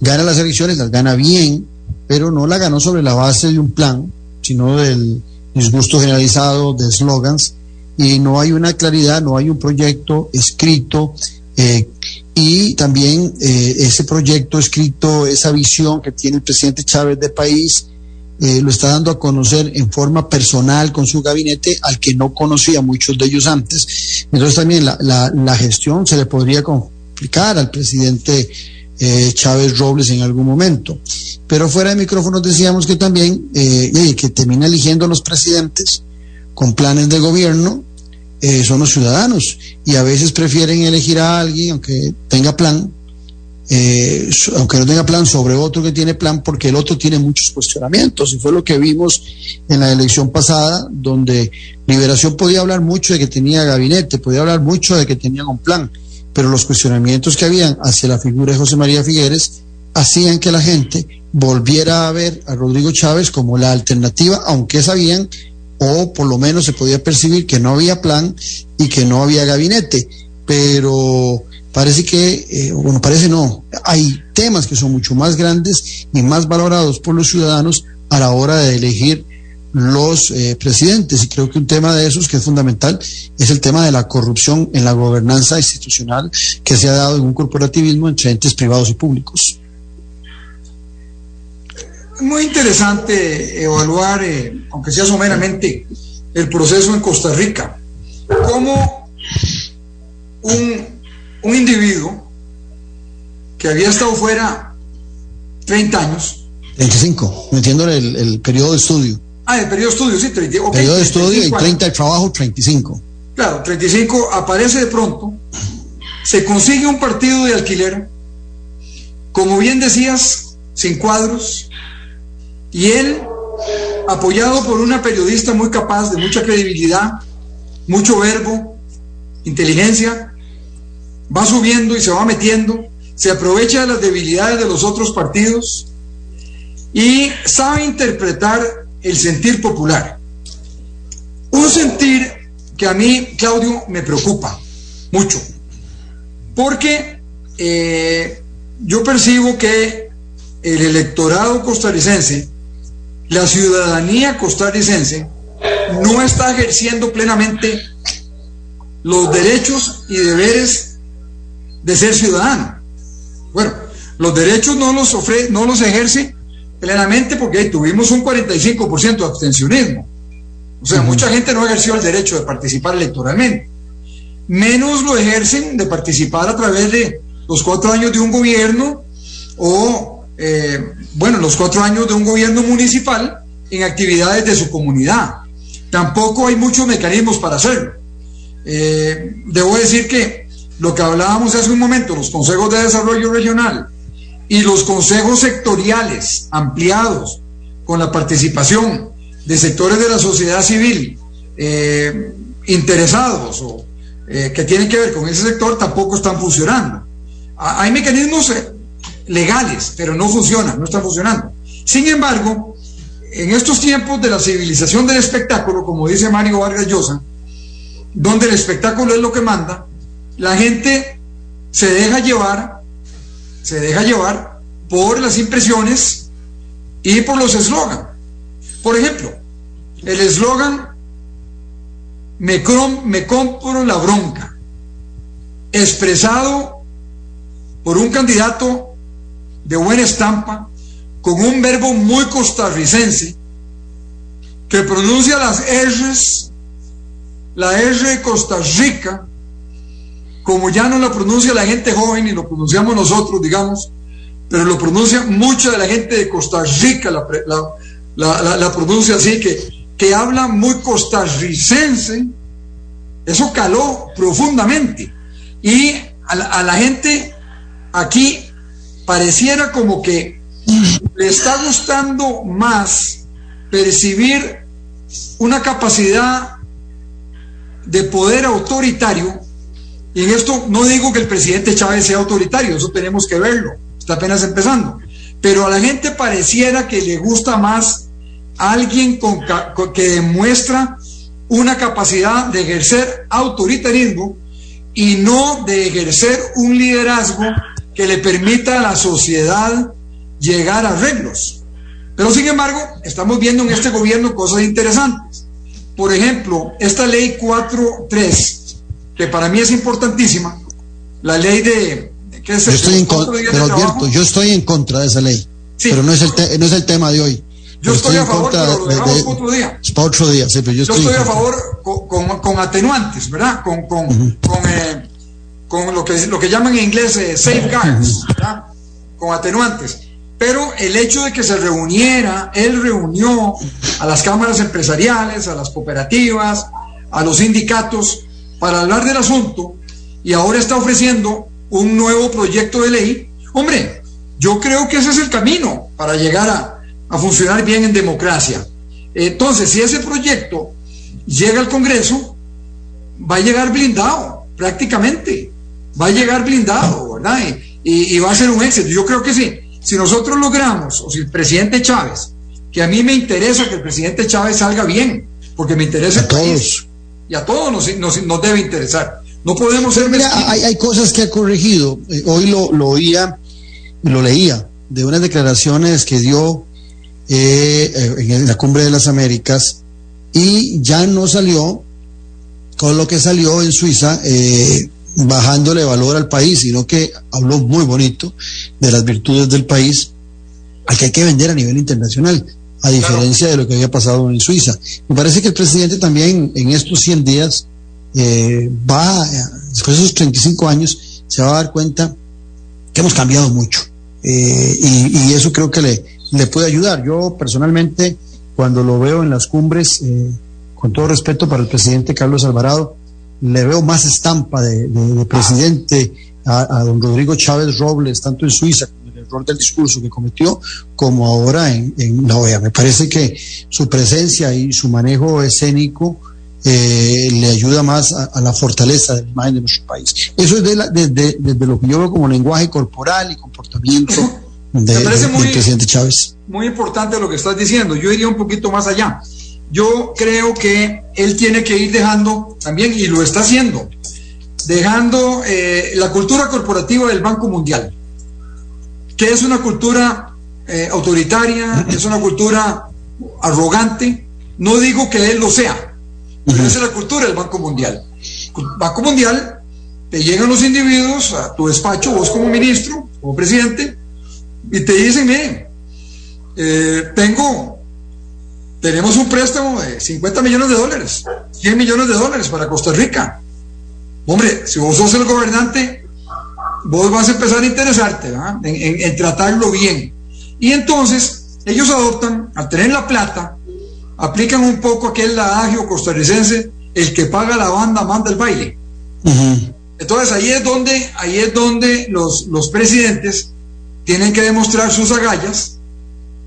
gana las elecciones, las gana bien, pero no la ganó sobre la base de un plan, sino del disgusto generalizado, de eslogans, y no hay una claridad, no hay un proyecto escrito, eh, y también eh, ese proyecto escrito, esa visión que tiene el presidente Chávez de país, eh, lo está dando a conocer en forma personal con su gabinete al que no conocía muchos de ellos antes. Entonces también la, la, gestión se le podría complicar al presidente eh, Chávez Robles en algún momento. Pero fuera de micrófonos decíamos que también que termina eligiendo a los presidentes con planes de gobierno eh, son los ciudadanos y a veces prefieren elegir a alguien aunque tenga plan eh, aunque no tenga plan sobre otro que tiene plan, porque el otro tiene muchos cuestionamientos. Y fue lo que vimos en la elección pasada, donde Liberación podía hablar mucho de que tenía gabinete, podía hablar mucho de que tenía un plan, pero los cuestionamientos que habían hacia la figura de José María Figueres hacían que la gente volviera a ver a Rodrigo Chávez como la alternativa, aunque sabían, o por lo menos se podía percibir que no había plan y que no había gabinete. Pero parece que, eh, bueno, parece no, hay temas que son mucho más grandes y más valorados por los ciudadanos a la hora de elegir los eh, presidentes. Y creo que un tema de esos que es fundamental es el tema de la corrupción en la gobernanza institucional que se ha dado en un corporativismo entre entes privados y públicos. Muy interesante evaluar, eh, aunque sea someramente, el proceso en Costa Rica. Cómo un un individuo que había estado fuera 30 años. 25, metiéndole el, el periodo de estudio. Ah, el periodo de estudio, sí, 30, okay, periodo de estudio y 30 de trabajo, 35. Claro, 35 aparece de pronto, se consigue un partido de alquiler, como bien decías, sin cuadros, y él, apoyado por una periodista muy capaz, de mucha credibilidad, mucho verbo, inteligencia, va subiendo y se va metiendo, se aprovecha de las debilidades de los otros partidos y sabe interpretar el sentir popular. Un sentir que a mí, Claudio, me preocupa mucho, porque eh, yo percibo que el electorado costarricense, la ciudadanía costarricense, no está ejerciendo plenamente los derechos y deberes de ser ciudadano. Bueno, los derechos no los, ofre, no los ejerce plenamente porque tuvimos un 45% de abstencionismo. O sea, uh -huh. mucha gente no ejerció el derecho de participar electoralmente. Menos lo ejercen de participar a través de los cuatro años de un gobierno o, eh, bueno, los cuatro años de un gobierno municipal en actividades de su comunidad. Tampoco hay muchos mecanismos para hacerlo. Eh, debo decir que lo que hablábamos hace un momento, los consejos de desarrollo regional y los consejos sectoriales ampliados con la participación de sectores de la sociedad civil eh, interesados o que tienen que ver con ese sector tampoco están funcionando. Hay mecanismos legales, pero no funcionan, no están funcionando. Sin embargo, en estos tiempos de la civilización del espectáculo, como dice Mario Vargas Llosa, donde el espectáculo es lo que manda, la gente se deja llevar, se deja llevar por las impresiones y por los eslogans. Por ejemplo, el eslogan me, me compro la bronca, expresado por un candidato de buena estampa, con un verbo muy costarricense, que pronuncia las R's, la R de Costa Rica, como ya no lo pronuncia la gente joven y lo pronunciamos nosotros, digamos, pero lo pronuncia mucha de la gente de Costa Rica, la, la, la, la, pronuncia así, que, que habla muy costarricense, eso caló profundamente. Y a la, gente aquí pareciera como que le está gustando más percibir una capacidad de poder autoritario. Y en esto no digo que el presidente Chávez sea autoritario, eso tenemos que verlo, está apenas empezando. Pero a la gente pareciera que le gusta más alguien con, que demuestra una capacidad de ejercer autoritarismo y no de ejercer un liderazgo que le permita a la sociedad llegar a arreglos. Pero sin embargo, estamos viendo en este gobierno cosas interesantes. Por ejemplo, esta ley 4.3, que para mí es importantísima, la ley de... yo, estoy en contra, pero yo estoy en contra de esa ley, pero no es, el no es el tema de hoy. Yo estoy, a favor, pero lo dejamos otro día. Es para otro día, sí, pero yo estoy, a favor con, atenuantes, ¿verdad? Con, con, eh, con, lo, que, lo que llaman en inglés eh, safeguards, ¿verdad? Con atenuantes. Pero el hecho de que se reuniera, él reunió a las cámaras empresariales, a las cooperativas, a los sindicatos, para hablar del asunto, y ahora está ofreciendo un nuevo proyecto de ley. Hombre, yo creo que ese es el camino para llegar a, a funcionar bien en democracia. Entonces, si ese proyecto llega al Congreso, va a llegar blindado, prácticamente. Va a llegar blindado, ¿verdad? Y, va a ser un éxito. Yo creo que sí. Si nosotros logramos, o si el presidente Chávez, que a mí me interesa que el presidente Chávez salga bien, porque me interesa a todos. y a todos nos, nos, debe interesar. No podemos ser... Mira, hay, hay, cosas que ha corregido. Eh, hoy lo, lo oía, lo leía, de unas declaraciones que dio eh, en la cumbre de las Américas y ya no salió con lo que salió en Suiza eh, bajándole valor al país, sino que habló muy bonito de las virtudes del país al que hay que vender a nivel internacional, a diferencia de lo que había pasado en Suiza. Me parece que el presidente también en estos 100 días eh, va, después de esos 35 años, se va a dar cuenta que hemos cambiado mucho. y, y, eso creo que le, le puede ayudar. Yo personalmente, cuando lo veo en las cumbres, eh, con todo respeto para el presidente Carlos Alvarado, le veo más estampa de, presidente a, don Rodrigo Chávez Robles, tanto en Suiza, con el error del discurso que cometió, como ahora en, la OEA. Me parece que su presencia y su manejo escénico eh, le ayuda más a, la fortaleza de la imagen de nuestro país. Eso es desde de, lo que yo veo como lenguaje corporal y comportamiento de, Me parece muy, presidente Chávez. Muy importante lo que estás diciendo. Yo iría un poquito más allá. Yo creo que él tiene que ir dejando también, y lo está haciendo, dejando eh, la cultura corporativa del Banco Mundial, que es una cultura eh, autoritaria, es una cultura arrogante. No digo que él lo sea, pero esa es la cultura del Banco Mundial. Banco Mundial, te llegan los individuos a tu despacho, vos como ministro, como presidente, y te dicen, miren, eh, tengo, tenemos un préstamo de 50 millones de dólares, 100 millones de dólares para Costa Rica. Hombre, si vos sos el gobernante, vos vas a empezar a interesarte en, tratarlo bien. Y entonces ellos adoptan, al tener la plata, aplican un poco aquel adagio costarricense, el que paga la banda manda el baile. Entonces ahí es donde, ahí es donde los, los presidentes tienen que demostrar sus agallas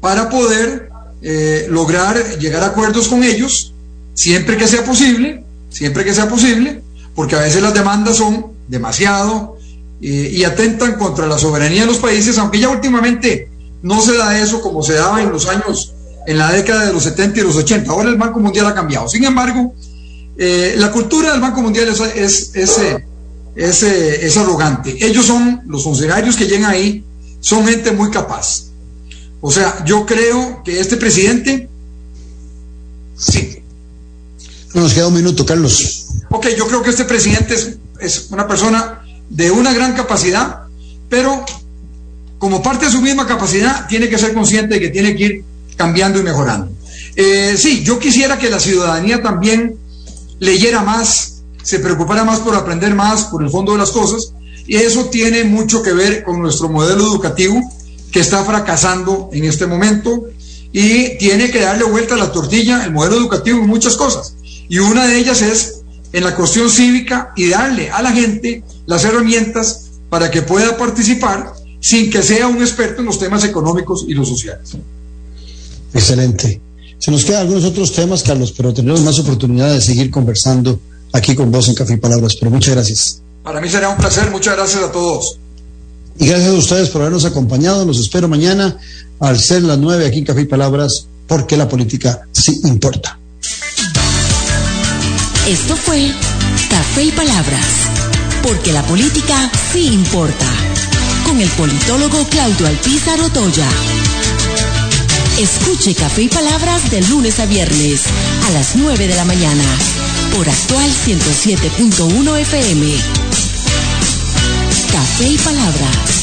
para poder eh, lograr llegar a acuerdos con ellos, siempre que sea posible, siempre que sea posible, porque a veces las demandas son demasiado eh, y atentan contra la soberanía de los países, aunque ya últimamente no se da eso como se daba en los años, en la década de los 70 y los 80. Ahora el Banco Mundial ha cambiado. Sin embargo, eh, la cultura del Banco Mundial es, es, es, es arrogante. Ellos son los funcionarios que llegan ahí son gente muy capaz. O sea, yo creo que este presidente, sí. Nos queda un minuto, Carlos. Ok, yo creo que este presidente es, una persona de una gran capacidad, pero como parte de su misma capacidad, tiene que ser consciente de que tiene que ir cambiando y mejorando. Eh, sí, yo quisiera que la ciudadanía también leyera más, se preocupara más por aprender más, por el fondo de las cosas, y eso tiene mucho que ver con nuestro modelo educativo que está fracasando en este momento y tiene que darle vuelta a la tortilla el modelo educativo en muchas cosas. Y una de ellas es en la cuestión cívica y darle a la gente las herramientas para que pueda participar sin que sea un experto en los temas económicos y los sociales. Excelente. Se nos quedan algunos otros temas, Carlos, pero tendremos más oportunidad de seguir conversando aquí con vos en Café y Palabras. Pero muchas gracias. Para mí será un placer. Muchas gracias a todos. Y gracias a ustedes por habernos acompañado. Los espero mañana al ser las nueve aquí en Café y Palabras, porque la política sí importa. Esto fue Café y Palabras, porque la política sí importa, con el politólogo Claudio Alpizar Otoya. Escuche Café y Palabras de lunes a viernes a las 9 de la mañana por actual 107.1 FM. Café y Palabras